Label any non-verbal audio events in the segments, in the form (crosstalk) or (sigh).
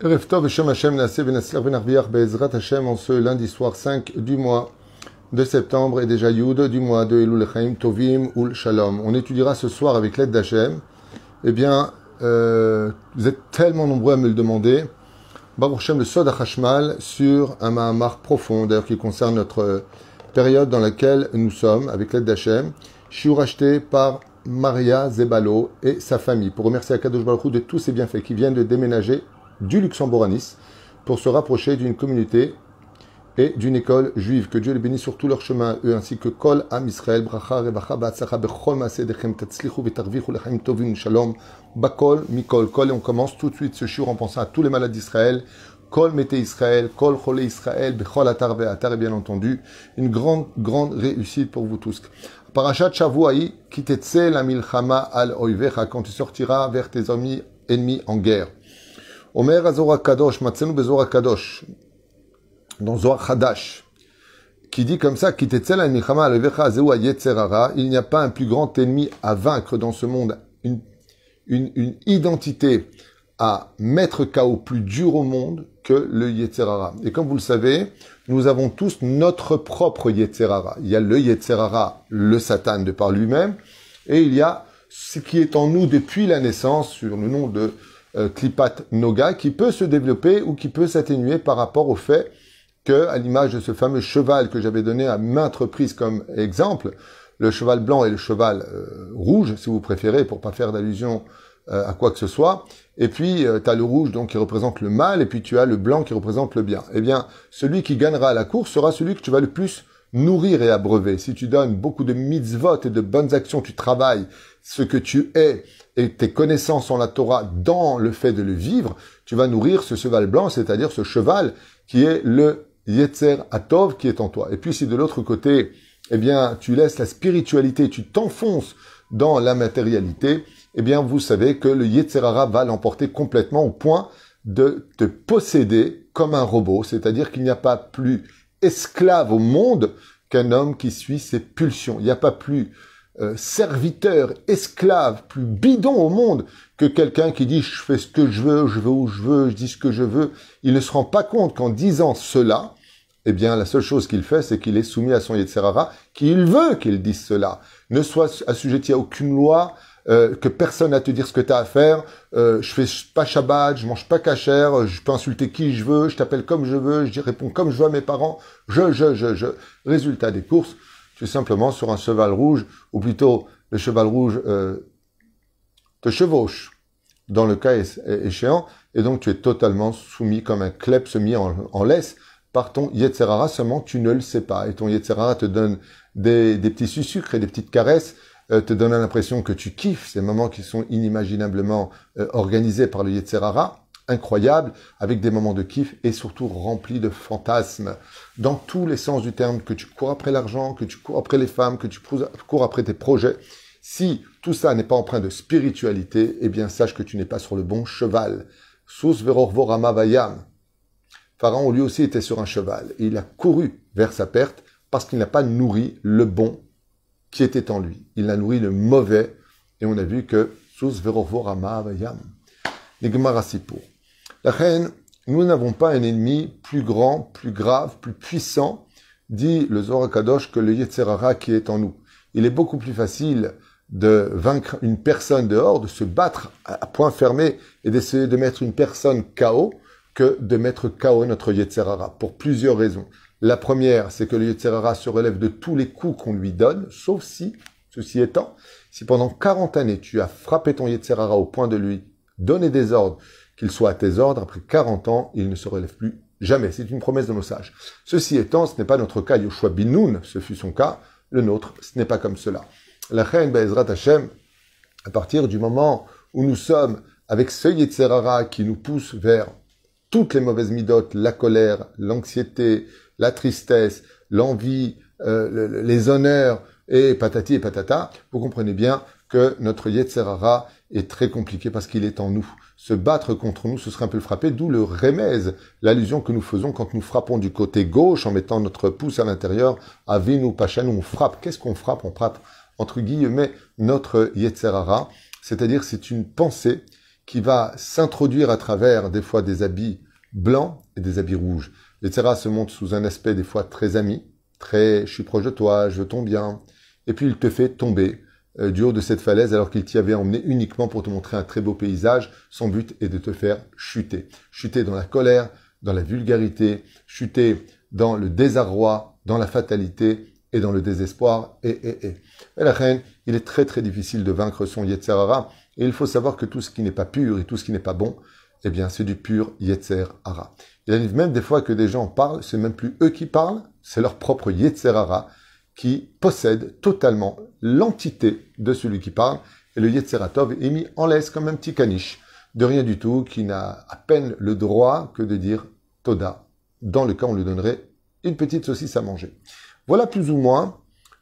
Erev Tov Hashem Hashem Venarviach Be'ezrat Hashem en ce lundi soir 5 du mois de septembre et déjà Yud du mois de Elul Chaim Tovim Ul. On étudiera ce soir avec l'aide d'Hachem. Eh bien, euh, vous êtes tellement nombreux à me le demander. Baruch Hashem, le Sod HaChashmal sur un Mahamar profond, d'ailleurs qui concerne notre période dans laquelle nous sommes, avec l'aide d'Hachem. Shiur acheté par Maria Zebalo et sa famille, pour remercier Akadosh Baruch de tous ses bienfaits qui viennent de déménager du Luxembourg à Nice pour se rapprocher d'une communauté et d'une école juive. Que Dieu les bénisse sur tout leur chemin, eux ainsi que Kol Am Israël, Bracha, Rebacha, Ba'atzacha, Bechol Maaseh Tatzlichu, V'tarvichu, Lechem Tovim, Shalom, Bakol, Mikol, Kol, et on commence tout de suite ce shiur en pensant à tous les malades d'Israël, Kol Mete Israël, Kol Chole Israël, Bechol Atar Ve'atar, et bien entendu, une grande, grande réussite pour vous tous. Parashat Shavuaï, Kitetse la milchama al oivecha, quand tu sortiras vers tes amis ennemis en guerre. Omer Azora Kadosh, Matzenu Bezora Kadosh, dans Zohar Hadash, qui dit comme ça, il n'y a pas un plus grand ennemi à vaincre dans ce monde, une, une, une identité à mettre KO plus dur au monde que le Yetzerara. Et comme vous le savez, nous avons tous notre propre Yetzerara. Il y a le Yetzerara, le Satan de par lui-même, et il y a ce qui est en nous depuis la naissance, sur le nom de euh, Noga, qui peut se développer ou qui peut s'atténuer par rapport au fait que, à l'image de ce fameux cheval que j'avais donné à maintes reprises comme exemple, le cheval blanc et le cheval euh, rouge, si vous préférez, pour pas faire d'allusion euh, à quoi que ce soit. Et puis, euh, tu as le rouge donc qui représente le mal, et puis tu as le blanc qui représente le bien. Eh bien, celui qui gagnera la course sera celui que tu vas le plus nourrir et abreuver. Si tu donnes beaucoup de mitzvot et de bonnes actions, tu travailles ce que tu es et tes connaissances en la Torah dans le fait de le vivre, tu vas nourrir ce cheval blanc, c'est-à-dire ce cheval qui est le Yetzer Atov qui est en toi. Et puis si de l'autre côté, eh bien, tu laisses la spiritualité, tu t'enfonces dans la matérialité, eh bien, vous savez que le Yetzerara va l'emporter complètement au point de te posséder comme un robot. C'est-à-dire qu'il n'y a pas plus esclave au monde qu'un homme qui suit ses pulsions. Il n'y a pas plus euh, serviteur, esclave, plus bidon au monde que quelqu'un qui dit je fais ce que je veux, je veux où je veux, je dis ce que je veux. Il ne se rend pas compte qu'en disant cela, eh bien, la seule chose qu'il fait, c'est qu'il est soumis à son Yetzerara, qu'il veut qu'il dise cela. Ne soit assujetti à aucune loi, euh, que personne n'a à te dire ce que tu as à faire, euh, je fais pas Shabbat, je mange pas cachère, je peux insulter qui je veux, je t'appelle comme je veux, je réponds comme je veux à mes parents, je, je, je, je. Résultat des courses, tu es simplement sur un cheval rouge, ou plutôt le cheval rouge euh, te chevauche dans le cas échéant, et donc tu es totalement soumis comme un klep semi en, laisse par ton Yetzerara, seulement tu ne le sais pas. Et ton Yetzerara te donne des, des petits sucres et des petites caresses, euh, te donne l'impression que tu kiffes ces moments qui sont inimaginablement euh, organisés par le Yetzerara, incroyable, avec des moments de kiff et surtout remplis de fantasmes, dans tous les sens du terme, que tu cours après l'argent, que tu cours après les femmes, que tu cours après tes projets. Si tout ça n'est pas empreint de spiritualité, eh bien sache que tu n'es pas sur le bon cheval. Sous verorvorama vayam. Pharaon lui aussi était sur un cheval et il a couru vers sa perte parce qu'il n'a pas nourri le bon qui était en lui. Il a nourri le mauvais, et on a vu que sous. La reine, nous n'avons pas un ennemi plus grand, plus grave, plus puissant, dit le Zohar Kadosh, que le Yetzerara qui est en nous. Il est beaucoup plus facile de vaincre une personne dehors, de se battre à point fermé et d'essayer de mettre une personne KO que de mettre KO notre Yetzerara, pour plusieurs raisons. La première, c'est que le Yetzerara se relève de tous les coups qu'on lui donne, sauf si, ceci étant, si pendant 40 années tu as frappé ton Yetzerara au point de lui donner des ordres, qu'il soit à tes ordres, après 40 ans, il ne se relève plus jamais. C'est une promesse de nos sages. Ceci étant, ce n'est pas notre cas. Yoshua Binoun, ce fut son cas. Le nôtre, ce n'est pas comme cela. La reine Be'ezrat Hashem, à partir du moment où nous sommes avec ce Yetzerara qui nous pousse vers toutes les mauvaises midotes, la colère, l'anxiété, la tristesse, l'envie, euh, les honneurs et patati et patata, vous comprenez bien que notre Yetzerara est très compliqué parce qu'il est en nous. Se battre contre nous, ce serait un peu le frapper, d'où le remèze, l'allusion que nous faisons quand nous frappons du côté gauche en mettant notre pouce à l'intérieur, avinu pachan, on frappe. Qu'est-ce qu'on frappe? On frappe, entre guillemets, notre Yetzerara, c'est-à-dire c'est une pensée qui va s'introduire à travers des fois des habits blancs et des habits rouges. Yetzera se montre sous un aspect des fois très ami, très je suis proche de toi, je veux ton bien, et puis il te fait tomber euh, du haut de cette falaise alors qu'il t'y avait emmené uniquement pour te montrer un très beau paysage. Son but est de te faire chuter. Chuter dans la colère, dans la vulgarité, chuter dans le désarroi, dans la fatalité et dans le désespoir. Et, et, et. et la reine, il est très très difficile de vaincre son Yetzerara. Et il faut savoir que tout ce qui n'est pas pur et tout ce qui n'est pas bon, eh bien, c'est du pur Yetzer. Il arrive même des fois que des gens parlent, c'est même plus eux qui parlent, c'est leur propre Yetzer Hara qui possède totalement l'entité de celui qui parle. Et le Yetzeratov est mis en laisse comme un petit caniche de rien du tout, qui n'a à peine le droit que de dire Toda, dans le cas on lui donnerait une petite saucisse à manger. Voilà plus ou moins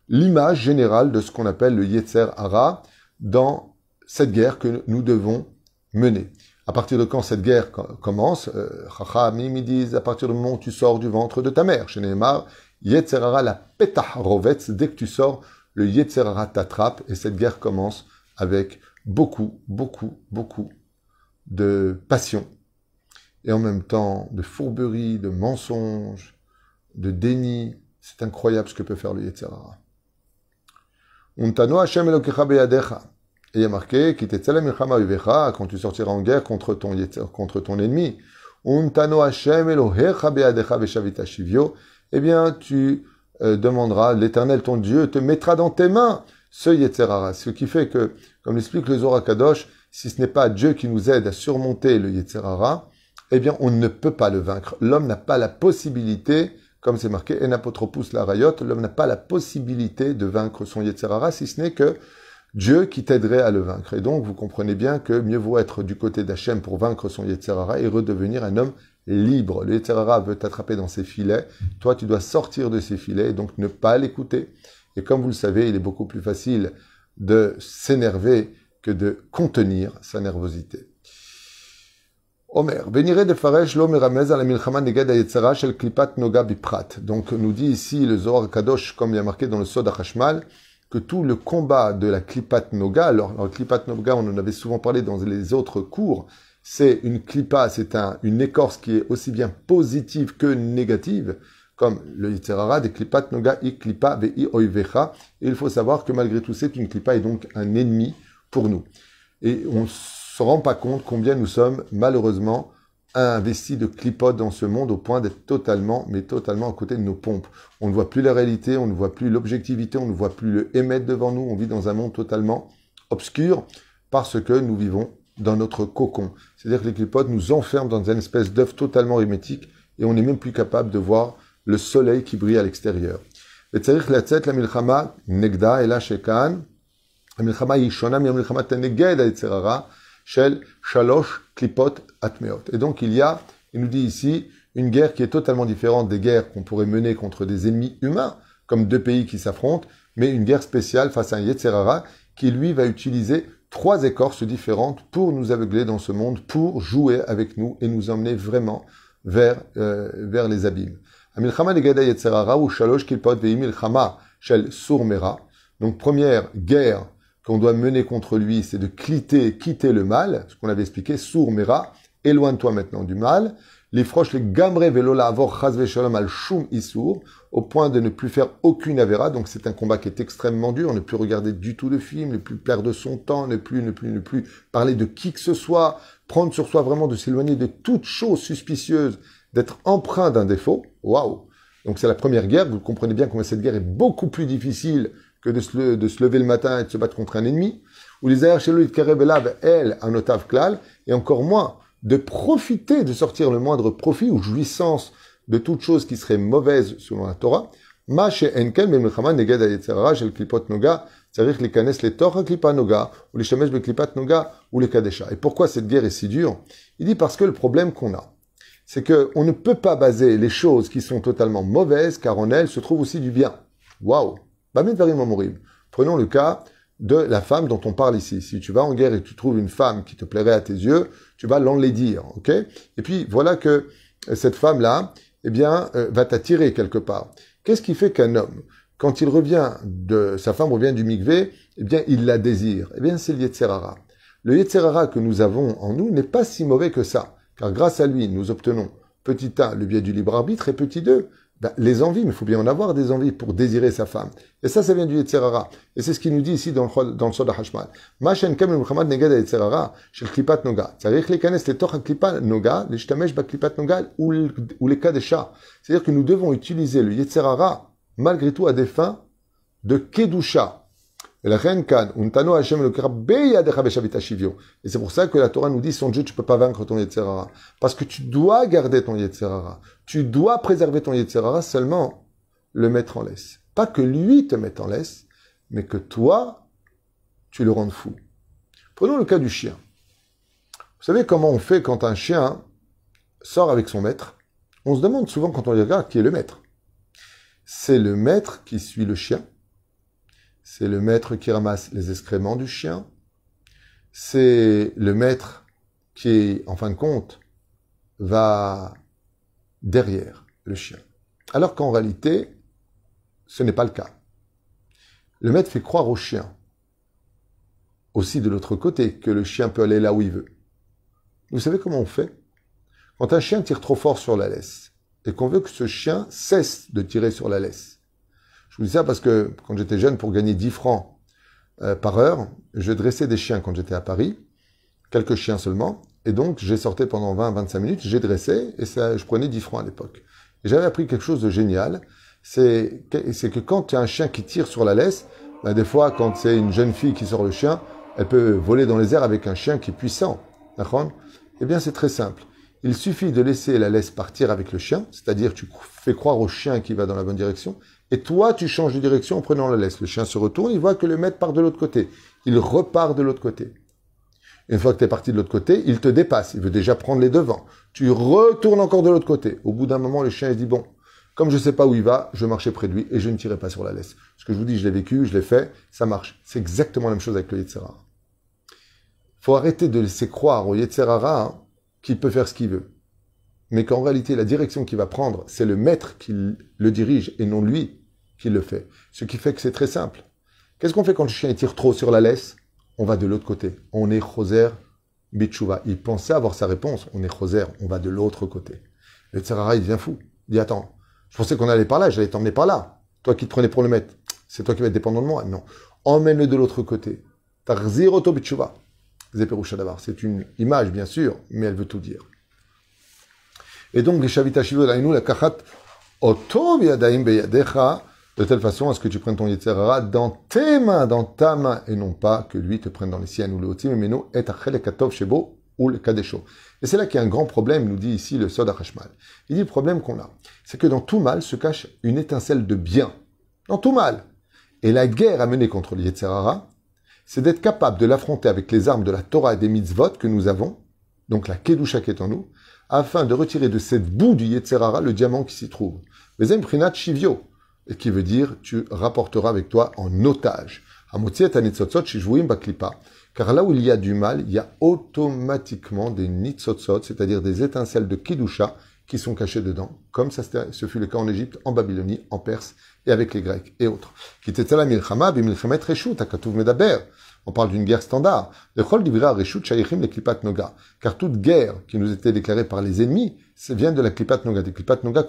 l'image générale de ce qu'on appelle le Yetzer Hara dans cette guerre que nous devons mener. À partir de quand cette guerre commence, euh, Chachamim ils disent à partir du moment où tu sors du ventre de ta mère. Chez Neymar, Yetzerara la petah rovetz, dès que tu sors, le Yetzerara t'attrape et cette guerre commence avec beaucoup, beaucoup, beaucoup de passion et en même temps de fourberie, de mensonges, de déni. C'est incroyable ce que peut faire le Yetzerara. Il y a marqué, quand tu sortiras en guerre contre ton, contre ton ennemi. Untano Hashem. Eh bien, tu euh, demanderas, l'éternel ton Dieu te mettra dans tes mains ce Yetzerara. Ce qui fait que, comme l'explique le Zohar Kadosh, si ce n'est pas Dieu qui nous aide à surmonter le Yetzerara, eh bien, on ne peut pas le vaincre. L'homme n'a pas la possibilité, comme c'est marqué, Enapotropus la rayot, l'homme n'a pas la possibilité de vaincre son Yetzerara, si ce n'est que Dieu qui t'aiderait à le vaincre. Et donc, vous comprenez bien que mieux vaut être du côté d'Hachem pour vaincre son Yetzerara et redevenir un homme libre. Le Yetzerara veut t'attraper dans ses filets. Toi, tu dois sortir de ses filets et donc ne pas l'écouter. Et comme vous le savez, il est beaucoup plus facile de s'énerver que de contenir sa nervosité. Omer, de Faresh la shel klipat noga biprat. Donc, nous dit ici le Zohar Kadosh, comme il y marqué dans le Sod HaChashmal, que tout le combat de la klipat noga, alors, la klipat noga, on en avait souvent parlé dans les autres cours, c'est une klipa, c'est un, une écorce qui est aussi bien positive que négative, comme le Yitzhara des klipat noga i klipa ve oivecha. Et il faut savoir que malgré tout, c'est une klipa et donc un ennemi pour nous. Et on se rend pas compte combien nous sommes malheureusement investis de clipotes dans ce monde au point d'être totalement, mais totalement à côté de nos pompes. On ne voit plus la réalité, on ne voit plus l'objectivité, on ne voit plus le émettre devant nous. On vit dans un monde totalement obscur parce que nous vivons dans notre cocon. C'est-à-dire que les clipotes nous enferment dans une espèce d'œuf totalement hermétique et on n'est même plus capable de voir le soleil qui brille à l'extérieur. la milchama negda et la shekan et donc il y a, il nous dit ici, une guerre qui est totalement différente des guerres qu'on pourrait mener contre des ennemis humains, comme deux pays qui s'affrontent, mais une guerre spéciale face à un Yetzerara qui lui va utiliser trois écorces différentes pour nous aveugler dans ce monde, pour jouer avec nous et nous emmener vraiment vers, euh, vers les abîmes. Donc première guerre qu'on doit mener contre lui, c'est de quitter, quitter le mal, ce qu'on avait expliqué, sourd mera, éloigne-toi maintenant du mal. Les froches, les gambre velola avor shalom al shum isur, au point de ne plus faire aucune avéra. Donc c'est un combat qui est extrêmement dur, ne plus regarder du tout de film, ne plus perdre son temps, ne plus, ne plus, ne plus parler de qui que ce soit, prendre sur soi vraiment de s'éloigner de toute chose suspicieuse, d'être empreint d'un défaut. Waouh! Donc c'est la première guerre. Vous comprenez bien comment cette guerre est beaucoup plus difficile que de se, de se, lever le matin et de se battre contre un ennemi, ou les airs chez lui de elle, un otav klal, et encore moins de profiter, de sortir le moindre profit ou jouissance de toute chose qui serait mauvaise selon la Torah. Ma enkel neged shel klipot noga, c'est-à-dire les kanes les klipa noga, ou les shemesh be klipat noga, ou les. Et pourquoi cette guerre est si dure? Il dit parce que le problème qu'on a, c'est que on ne peut pas baser les choses qui sont totalement mauvaises, car en elles se trouve aussi du bien. Waouh! Prenons le cas de la femme dont on parle ici. Si tu vas en guerre et tu trouves une femme qui te plairait à tes yeux, tu vas l'enlaidir, ok? Et puis voilà que euh, cette femme-là, eh bien, euh, va t'attirer quelque part. Qu'est-ce qui fait qu'un homme, quand il revient de sa femme revient du mikvé, eh bien, il la désire? Eh bien, c'est le Le Yetzerara que nous avons en nous n'est pas si mauvais que ça, car grâce à lui, nous obtenons, petit 1, le biais du libre arbitre, et petit 2, ben, les envies, mais il faut bien en avoir des envies pour désirer sa femme. Et ça, ça vient du Yetzerara. Et c'est ce qu'il nous dit ici dans le, dans le Soda Hashmal. Negad klipat klipat noga, ou. C'est-à-dire que nous devons utiliser le Yetzerara, malgré tout, à des fins de Kedusha. Et c'est pour ça que la Torah nous dit, son Dieu, tu peux pas vaincre ton Yetzerara. Parce que tu dois garder ton Yetzerara. Tu dois préserver ton Yetzerara seulement le mettre en laisse. Pas que lui te mette en laisse, mais que toi, tu le rendes fou. Prenons le cas du chien. Vous savez comment on fait quand un chien sort avec son maître? On se demande souvent quand on regarde qui est le maître. C'est le maître qui suit le chien c'est le maître qui ramasse les excréments du chien, c'est le maître qui, en fin de compte, va derrière le chien. Alors qu'en réalité, ce n'est pas le cas. Le maître fait croire au chien, aussi de l'autre côté, que le chien peut aller là où il veut. Vous savez comment on fait? Quand un chien tire trop fort sur la laisse, et qu'on veut que ce chien cesse de tirer sur la laisse, je vous dis ça parce que quand j'étais jeune, pour gagner 10 francs euh, par heure, je dressais des chiens quand j'étais à Paris, quelques chiens seulement, et donc j'ai sorti pendant 20-25 minutes, j'ai dressé, et ça, je prenais 10 francs à l'époque. Et j'avais appris quelque chose de génial, c'est que quand tu as un chien qui tire sur la laisse, ben des fois, quand c'est une jeune fille qui sort le chien, elle peut voler dans les airs avec un chien qui est puissant. D'accord? Eh bien, c'est très simple. Il suffit de laisser la laisse partir avec le chien, c'est-à-dire tu fais croire au chien qui va dans la bonne direction, et toi, tu changes de direction en prenant la laisse. Le chien se retourne, il voit que le maître part de l'autre côté. Il repart de l'autre côté. Une fois que tu es parti de l'autre côté, il te dépasse. Il veut déjà prendre les devants. Tu retournes encore de l'autre côté. Au bout d'un moment, le chien il dit, bon, comme je ne sais pas où il va, je marchais près de lui et je ne tirais pas sur la laisse. Ce que je vous dis, je l'ai vécu, je l'ai fait, ça marche. C'est exactement la même chose avec le Yetzerara. faut arrêter de laisser croire au Yetzerara hein, qu'il peut faire ce qu'il veut mais qu'en réalité, la direction qu'il va prendre, c'est le maître qui le dirige et non lui qui le fait. Ce qui fait que c'est très simple. Qu'est-ce qu'on fait quand le chien tire trop sur la laisse? On va de l'autre côté. On est Choser Bichouva. Il pensait avoir sa réponse. On est Choser, on va de l'autre côté. Le Tsarara, il devient fou. Il dit Attends, je pensais qu'on allait par là, j'allais t'emmener par là. Toi qui te prenais pour le maître, c'est toi qui vas être dépendant de moi. Non. Emmène-le de l'autre côté. Tarzir Bichouva. C'est une image, bien sûr, mais elle veut tout dire. Et donc, la de telle façon à ce que tu prennes ton Yetzerara dans tes mains, dans ta main, et non pas que lui te prenne dans les siennes ou le Otim, mais nous, et shebo ou le Kadesho. Et c'est là qu'il y a un grand problème, nous dit ici le Sod Hashmal. Il dit le problème qu'on a, c'est que dans tout mal se cache une étincelle de bien. Dans tout mal. Et la guerre à mener contre le c'est d'être capable de l'affronter avec les armes de la Torah et des mitzvot que nous avons, donc la Kedusha qui est en nous, afin de retirer de cette boue du Yetzerara le diamant qui s'y trouve. Vezem Prinat Shivio, qui veut dire tu rapporteras avec toi en otage. Car là où il y a du mal, il y a automatiquement des nitzotzot, c'est-à-dire des étincelles de Kidusha qui sont cachées dedans, comme ça ce fut le cas en Égypte, en Babylonie, en Perse et avec les Grecs et autres. On parle d'une guerre standard. Car toute guerre qui nous était déclarée par les ennemis, vient de la klipat noga. De klipat noga,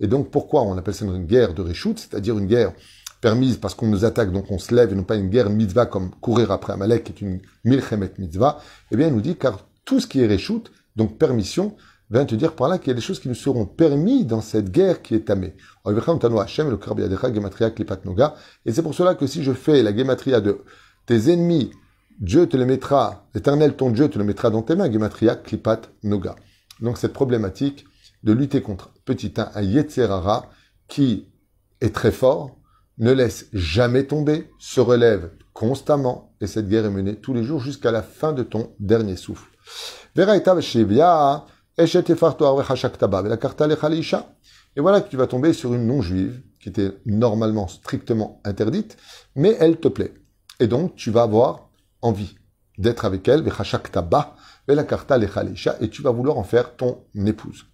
Et donc, pourquoi on appelle ça une guerre de reshut, c'est-à-dire une guerre permise parce qu'on nous attaque, donc on se lève, et non pas une guerre mitzvah comme courir après Amalek, qui est une milchemet mitzvah, eh bien, il nous dit, car tout ce qui est reshut, donc permission, vient te dire par là qu'il y a des choses qui nous seront permis dans cette guerre qui est tamée. Et c'est pour cela que si je fais la gematria de tes ennemis, Dieu te les mettra, l'éternel ton Dieu te le mettra dans tes mains, gematria klipat noga. Donc cette problématique de lutter contre petit 1 un Yetzerara qui est très fort, ne laisse jamais tomber, se relève constamment, et cette guerre est menée tous les jours jusqu'à la fin de ton dernier souffle. Et voilà que tu vas tomber sur une non-juive qui était normalement strictement interdite, mais elle te plaît. Et donc, tu vas avoir envie d'être avec elle, et tu vas vouloir en faire ton épouse.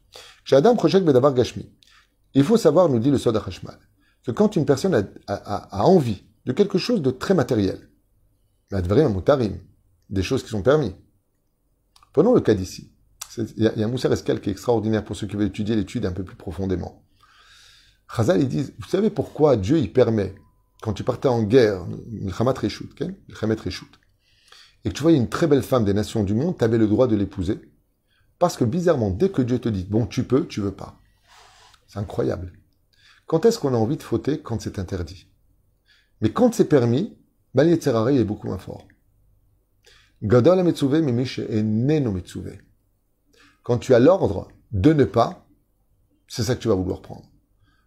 Il faut savoir, nous dit le Soda Hashmal, que quand une personne a, envie de quelque chose de très matériel. des choses qui sont permis. Prenons le cas d'ici. Il y, a un Moussa Escal qui est extraordinaire pour ceux qui veulent étudier l'étude un peu plus profondément. Chazal, ils disent, vous savez pourquoi Dieu, il permet, quand tu partais en guerre, le et que tu voyais une très belle femme des nations du monde, tu avais le droit de l'épouser. Parce que bizarrement, dès que Dieu te dit, bon, tu peux, tu veux pas. C'est incroyable. Quand est-ce qu'on a envie de fauter quand c'est interdit? Mais quand c'est permis, ben, est beaucoup moins fort. Gadol et neno Quand tu as l'ordre de ne pas, c'est ça que tu vas vouloir prendre.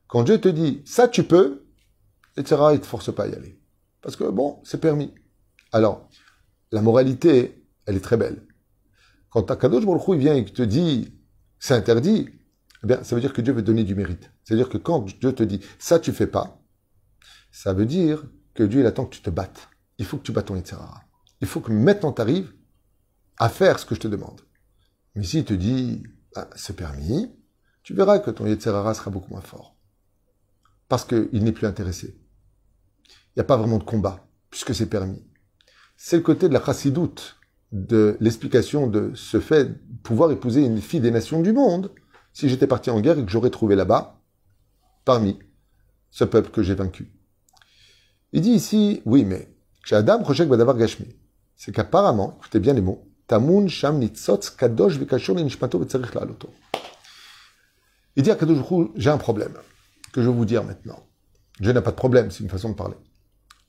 Quand Dieu te dit, ça tu peux, etc., il te force pas à y aller. Parce que bon, c'est permis. Alors, la moralité, elle est très belle. Quand Kadosh Baruch vient et te dit, c'est interdit, eh bien, ça veut dire que Dieu veut donner du mérite. C'est-à-dire que quand Dieu te dit, ça tu fais pas, ça veut dire que Dieu, il attend que tu te battes. Il faut que tu battes ton etc. Il faut que maintenant tu arrives à faire ce que je te demande. Mais s'il te dit, ah, c'est permis, tu verras que ton Yetzerara sera beaucoup moins fort. Parce qu'il n'est plus intéressé. Il n'y a pas vraiment de combat, puisque c'est permis. C'est le côté de la chassidoute, de l'explication de ce fait de pouvoir épouser une fille des nations du monde, si j'étais parti en guerre et que j'aurais trouvé là-bas, parmi ce peuple que j'ai vaincu. Il dit ici, oui, mais chez Adam, d'avoir Gashmi, c'est qu'apparemment, écoutez bien les mots, Il dit à Kadosh j'ai un problème, que je vais vous dire maintenant. Dieu n'a pas de problème, c'est une façon de parler.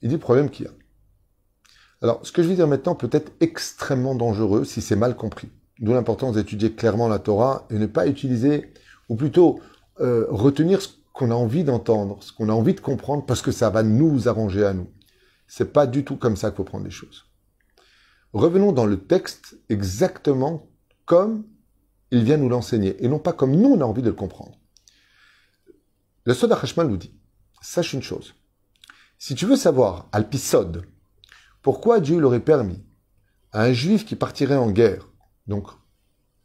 Il dit le problème qu'il y a. Alors, ce que je vais dire maintenant peut être extrêmement dangereux si c'est mal compris. D'où l'importance d'étudier clairement la Torah et ne pas utiliser, ou plutôt euh, retenir ce qu'on a envie d'entendre, ce qu'on a envie de comprendre, parce que ça va nous arranger à nous. C'est pas du tout comme ça qu'il faut prendre les choses. Revenons dans le texte exactement comme il vient nous l'enseigner, et non pas comme nous on a envie de le comprendre. Le Soda Hashmal nous dit, sache une chose, si tu veux savoir, Alpisod, pourquoi Dieu l'aurait permis à un juif qui partirait en guerre, donc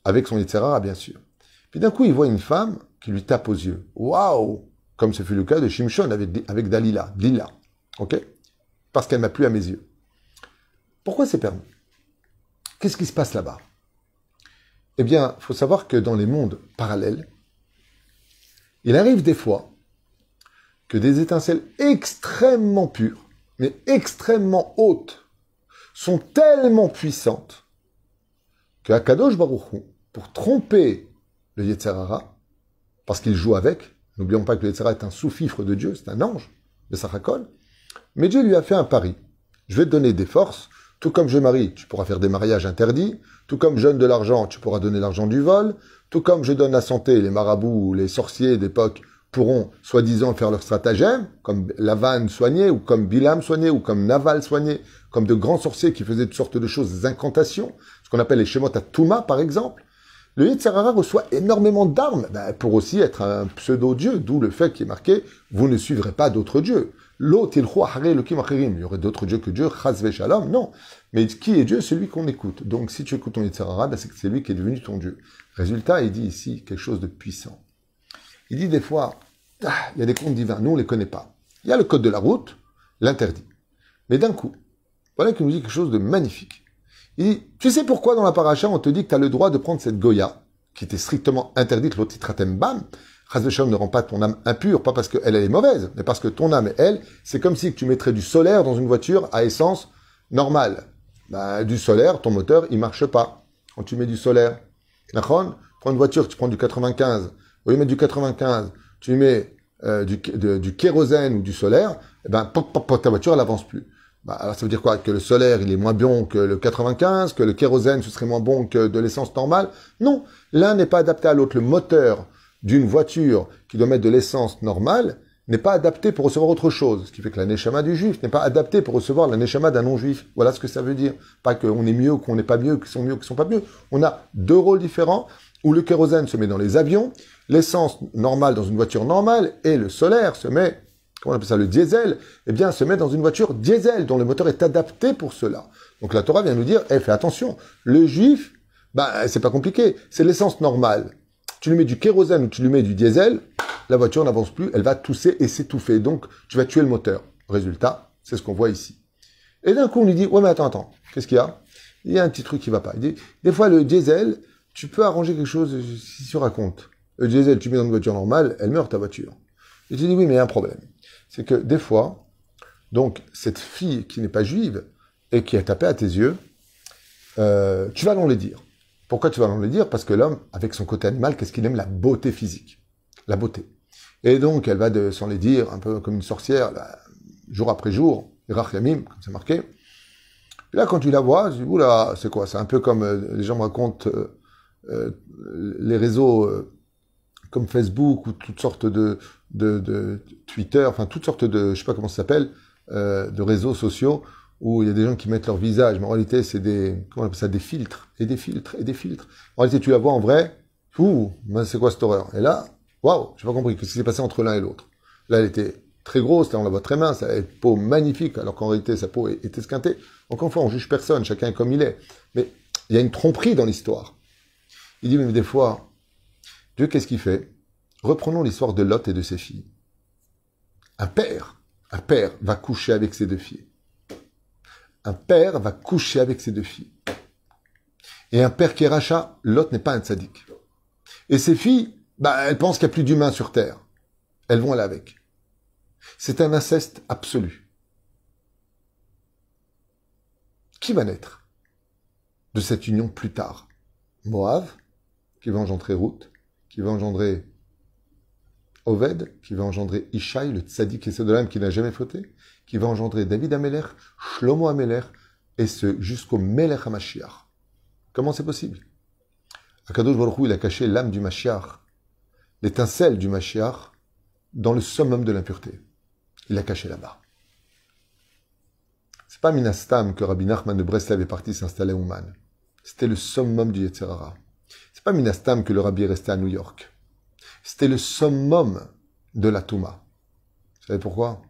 avec son Yitzhara, bien sûr. Puis d'un coup, il voit une femme qui lui tape aux yeux. Waouh Comme ce fut le cas de Shimshon avec, avec Dalila, Dila. Ok? Parce qu'elle m'a plu à mes yeux. Pourquoi c'est permis? Qu'est-ce qui se passe là-bas? Eh bien, il faut savoir que dans les mondes parallèles, il arrive des fois que des étincelles extrêmement pures mais extrêmement hautes, sont tellement puissantes que Akadosh Baruch pour tromper le Yetzerara, parce qu'il joue avec, n'oublions pas que le Yetzerara est un sous-fifre de Dieu, c'est un ange, de Sarakol, mais Dieu lui a fait un pari. Je vais te donner des forces, tout comme je marie, tu pourras faire des mariages interdits, tout comme je donne de l'argent, tu pourras donner l'argent du vol, tout comme je donne la santé, les marabouts, les sorciers d'époque pourront soi-disant faire leur stratagème, comme Lavan soigné, ou comme Bilam soigné, ou comme Naval soigné, comme de grands sorciers qui faisaient toutes sortes de choses, des incantations, ce qu'on appelle les Shemot Touma, par exemple. Le Yitzhara reçoit énormément d'armes ben, pour aussi être un pseudo-dieu, d'où le fait qui est marqué « vous ne suivrez pas d'autres dieux ». L'autre, il y aurait d'autres dieux que Dieu, Chazve Shalom, non. Mais qui est Dieu? Celui qu'on écoute. Donc si tu écoutes ton Yitzhara, c'est que c'est lui qui est devenu ton Dieu. Résultat, il dit ici quelque chose de puissant. Il dit des fois, ah, il y a des comptes divins, nous on ne les connaît pas. Il y a le code de la route, l'interdit. Mais d'un coup, voilà qu'il nous dit quelque chose de magnifique. Il dit, tu sais pourquoi dans la paracha on te dit que tu as le droit de prendre cette Goya, qui était strictement interdite, l'otitratem bam, Chazvesham ne rend pas ton âme impure, pas parce qu'elle elle est mauvaise, mais parce que ton âme, elle, c'est comme si tu mettrais du solaire dans une voiture à essence normale. Bah, du solaire, ton moteur, il marche pas. Quand tu mets du solaire, prends une voiture, tu prends du 95, au lieu de du 95, tu mets euh, du, du, kérosène ou du solaire, eh ben, ta voiture, elle avance plus. Bah, alors, ça veut dire quoi? Que le solaire, il est moins bon que le 95, que le kérosène, ce serait moins bon que de l'essence normale? Non, l'un n'est pas adapté à l'autre. Le moteur d'une voiture qui doit mettre de l'essence normale n'est pas adapté pour recevoir autre chose. Ce qui fait que la neshama du juif n'est pas adapté pour recevoir la neshama d'un non-juif. Voilà ce que ça veut dire. Pas qu'on est mieux qu'on n'est pas mieux, qu'ils sont mieux ou qu'ils sont pas mieux. On a deux rôles différents où le kérosène se met dans les avions, l'essence normale dans une voiture normale et le solaire se met, comment on appelle ça, le diesel, eh bien, se met dans une voiture diesel dont le moteur est adapté pour cela. Donc la Torah vient nous dire, eh, fais attention, le juif, bah, c'est pas compliqué, c'est l'essence normale. Tu lui mets du kérosène ou tu lui mets du diesel, la voiture n'avance plus, elle va tousser et s'étouffer. Donc, tu vas tuer le moteur. Résultat, C'est ce qu'on voit ici. Et d'un coup, on lui dit, ouais, mais attends, attends, qu'est-ce qu'il y a? Il y a un petit truc qui va pas. Il dit, des fois, le diesel, tu peux arranger quelque chose si tu racontes. Le diesel, tu mets dans une voiture normale, elle meurt ta voiture. Et tu dis, oui, mais il y a un problème. C'est que des fois, donc, cette fille qui n'est pas juive et qui a tapé à tes yeux, euh, tu vas l'en dire. Pourquoi tu vas l'en dire? Parce que l'homme, avec son côté animal, qu'est-ce qu'il aime? La beauté physique. La beauté. Et donc, elle va de s'en les dire, un peu comme une sorcière, jour après jour, Yamim, comme c'est marqué. Et là, quand tu la vois, tu dis, oula, c'est quoi? C'est un peu comme euh, les gens me racontent euh, euh, les réseaux comme Facebook ou toutes sortes de, Twitter, enfin toutes sortes de, je sais pas comment ça s'appelle, de réseaux sociaux où il y a des gens qui mettent leur visage, mais en réalité c'est des, comment on appelle ça, des filtres, et des filtres, et des filtres. En réalité tu la vois en vrai, ouh, c'est quoi cette horreur? Et là, waouh, j'ai pas compris, qu'est-ce qui s'est passé entre l'un et l'autre? Là elle était très grosse, là on la voit très mince, elle a une peau magnifique, alors qu'en réalité sa peau est, esquintée. Encore une fois, on juge personne, chacun est comme il est. Mais il y a une tromperie dans l'histoire. Il dit, mais des fois, Dieu, qu'est-ce qu'il fait? Reprenons l'histoire de Lot et de ses filles. Un père, un père va coucher avec ses deux filles. Un père va coucher avec ses deux filles. Et un père qui est rachat, Lot n'est pas un tzaddik. Et ses filles, bah, elles pensent qu'il n'y a plus d'humains sur terre. Elles vont aller avec. C'est un inceste absolu. Qui va naître de cette union plus tard? Moab, qui va engendrer Ruth, qui va engendrer Oved, qui va engendrer Ishaï, le tzaddik et l'âme qui n'a jamais fauté, qui va engendrer David Ameler, Shlomo Ameler, et ce jusqu'au Melech HaMashiach. Comment c'est possible? Akadosh Baruch il a caché l'âme du Mashiach, l'étincelle du Mashiach, dans le summum de l'impureté. Il l'a caché là-bas. C'est pas Minastam que Rabbi Nachman de Breslev est parti s'installer à Ouman. C'était le summum du Yetzirara. C'est pas Minastam que le Rabbi est resté à New York. C'était le summum de la Touma. Vous savez pourquoi?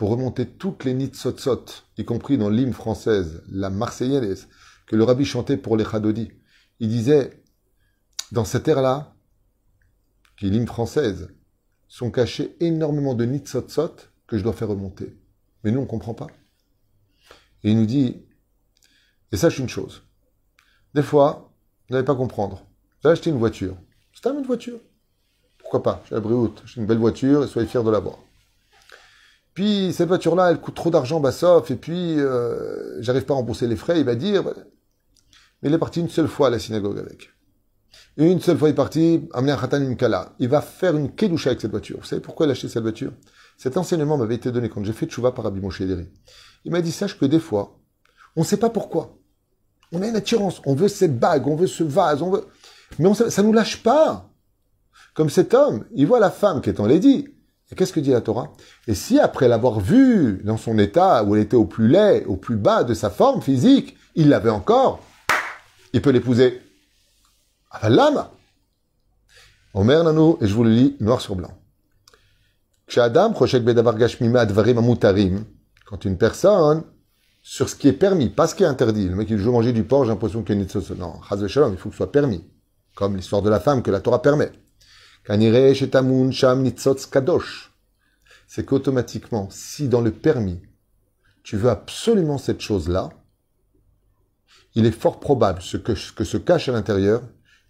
Pour remonter toutes les nitzotzot, y compris dans l'hymne française, la Marseillaise, que le Rabbi chantait pour les Chadodi. Il disait, dans cette ère-là, qui est l'hymne française, sont cachés énormément de nitzotzot que je dois faire remonter. Mais nous, on ne comprend pas. Et il nous dit, et sache une chose, des fois, vous n'allez pas comprendre. Allez acheter une voiture. C'est une voiture. Pourquoi pas? J'ai j'ai une belle voiture et soyez fiers de l'avoir. Puis cette voiture-là, elle coûte trop d'argent, sauf, et puis euh, j'arrive pas à rembourser les frais. Il va dire, mais il est parti une seule fois à la synagogue avec. Une seule fois, il est parti, amener un khatan. Il va faire une kedusha avec cette voiture. Vous savez pourquoi il a acheté cette voiture? Cet enseignement m'avait été donné quand j'ai fait tchouva par Rabbi Moshe Il m'a dit, sache que des fois, on ne sait pas pourquoi. On a une attirance, on veut cette bague, on veut ce vase, on veut... Mais on, ça nous lâche pas. Comme cet homme, il voit la femme qui est en lady. Et qu'est-ce que dit la Torah? Et si après l'avoir vue dans son état où elle était au plus laid, au plus bas de sa forme physique, il l'avait encore, il peut l'épouser. l'âme Omer Nanou, et je vous le lis noir sur blanc. Quand une personne, sur ce qui est permis, pas ce qui est interdit, le mec il veut manger du porc, j'ai l'impression qu'il y a une Non, il faut que ce soit permis. Comme l'histoire de la femme que la Torah permet. C'est qu'automatiquement, si dans le permis, tu veux absolument cette chose-là, il est fort probable que, que se cache à l'intérieur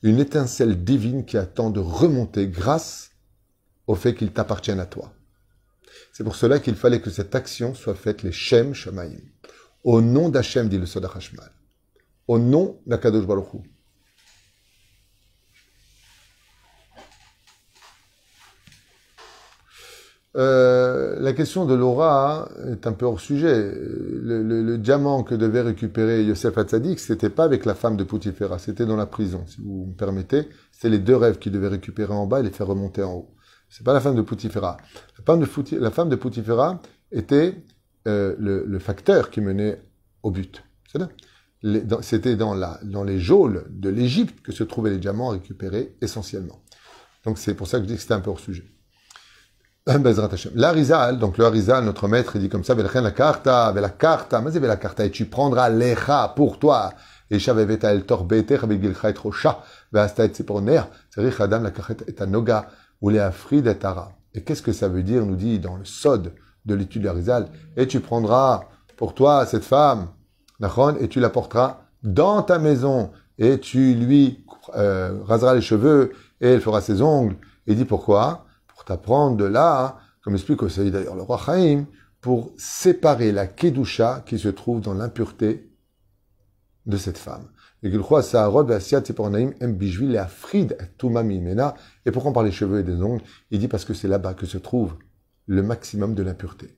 une étincelle divine qui attend de remonter grâce au fait qu'il t'appartienne à toi. C'est pour cela qu'il fallait que cette action soit faite les Shem Shamaim. Au nom d'Hachem, dit le Soda Hashmal. Au nom d'Akadosh Baruch Hu. Euh, la question de l'aura est un peu hors sujet. Le, diamant que devait récupérer Yosef Hatzadik, c'était pas avec la femme de Poutifera, c'était dans la prison, si vous me permettez. C'était les deux rêves qu'il devait récupérer en bas et les faire remonter en haut. C'est pas la femme de Poutifera. La femme de, la de Poutifera était euh, le, facteur qui menait au but. C'était dans, dans les geôles de l'Égypte que se trouvaient les diamants récupérés essentiellement. Donc c'est pour ça que je dis que c'était un peu hors sujet. (laughs) L'Arizal, donc le Arizal, notre maître, il dit comme ça, la carta, la carta, mais la carta, et tu prendras l'écha pour toi. Et shaveveta el torbeter, begilcha et rocha, veasta et seponer, c'est adam la kachet et noga, ou les afrid et ara. Et qu'est-ce que ça veut dire, nous dit dans le Sod de l'étude d'Arizal. Et tu prendras pour toi cette femme, et tu la porteras dans ta maison, et tu lui euh, raseras les cheveux, et elle fera ses ongles. Et dit pourquoi? Pour t'apprendre de là, comme explique aussi d'ailleurs le roi Chaim, pour séparer la kedusha qui se trouve dans l'impureté de cette femme. Et pourquoi on parle des cheveux et des ongles? Il dit parce que c'est là-bas que se trouve le maximum de l'impureté.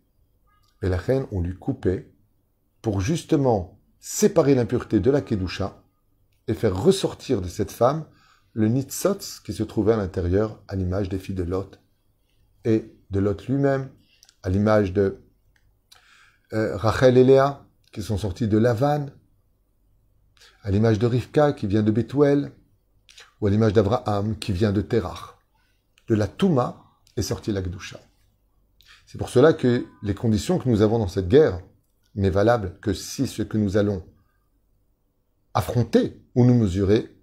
Et la reine, on lui coupait pour justement séparer l'impureté de la kedusha et faire ressortir de cette femme le nitzotz qui se trouvait à l'intérieur à l'image des filles de Lot et de Lot lui-même, à l'image de euh, Rachel et Léa qui sont sortis de Lavan, à l'image de Rivka qui vient de Bethuel, ou à l'image d'Abraham qui vient de Terach. De la Touma est sortie la. C'est pour cela que les conditions que nous avons dans cette guerre n'est valable que si ce que nous allons affronter ou nous mesurer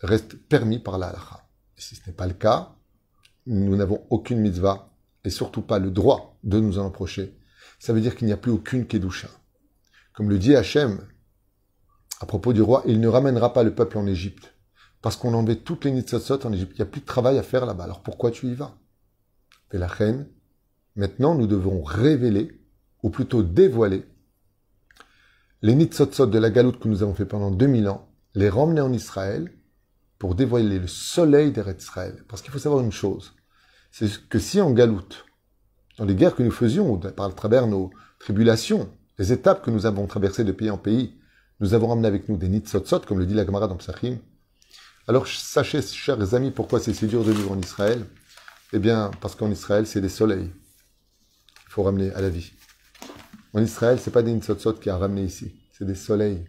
reste permis par la halakha. Si ce n'est pas le cas, nous n'avons aucune mitzvah et surtout pas le droit de nous en approcher. Ça veut dire qu'il n'y a plus aucune kedusha. Comme le dit Hachem à propos du roi, il ne ramènera pas le peuple en Égypte. Parce qu'on enlevait toutes les nitzotzot en Égypte. Il n'y a plus de travail à faire là-bas. Alors pourquoi tu y vas? Et la reine, maintenant nous devons révéler, ou plutôt dévoiler, les nitzotzot de la galoute que nous avons fait pendant 2000 ans, les ramener en Israël pour dévoiler le soleil des Israël. Parce qu'il faut savoir une chose, c'est que si en galoute, dans les guerres que nous faisions, par travers nos tribulations, les étapes que nous avons traversées de pays en pays, nous avons ramené avec nous des nitzotzot, comme le dit la Gemara dans Psachim. Alors sachez, chers amis, pourquoi c'est si dur de vivre en Israël? Eh bien, parce qu'en Israël, c'est des soleils qu'il faut ramener à la vie. En Israël, c'est pas des nitzotzot qui a ramené ici, c'est des soleils.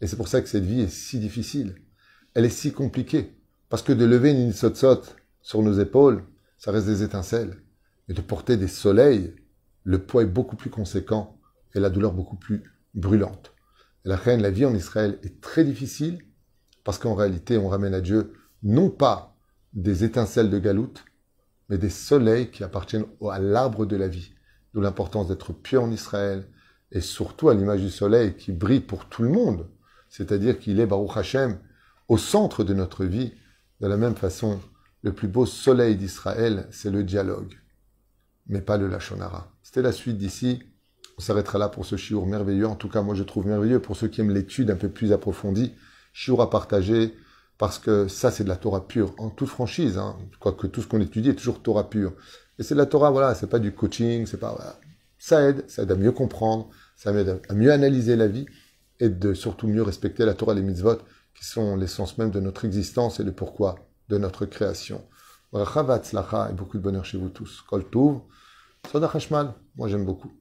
Et c'est pour ça que cette vie est si difficile. Elle est si compliquée. Parce que de lever une nitzotzot sur nos épaules, ça reste des étincelles. Et de porter des soleils, le poids est beaucoup plus conséquent et la douleur beaucoup plus brûlante. la reine, la vie en Israël est très difficile parce qu'en réalité, on ramène à Dieu non pas des étincelles de galoute, mais des soleils qui appartiennent à l'arbre de la vie. D'où l'importance d'être pieux en Israël et surtout à l'image du soleil qui brille pour tout le monde. C'est-à-dire qu'il est Baruch Hashem au centre de notre vie. De la même façon, le plus beau soleil d'Israël, c'est le dialogue, mais pas le Lachonara. C'était la suite d'ici. On s'arrêtera là pour ce chiour merveilleux. En tout cas, moi, je trouve merveilleux pour ceux qui aiment l'étude un peu plus approfondie. Chiour à partager, parce que ça, c'est de la Torah pure, en toute franchise. Hein. Quoique tout ce qu'on étudie est toujours Torah pure. Et c'est de la Torah, voilà, c'est pas du coaching, c'est pas. Ça aide, ça aide à mieux comprendre, ça aide à mieux analyser la vie et de surtout mieux respecter la Torah, les mitzvot, qui sont l'essence même de notre existence et le pourquoi de notre création. et beaucoup de bonheur chez vous tous. Kol Soda moi j'aime beaucoup.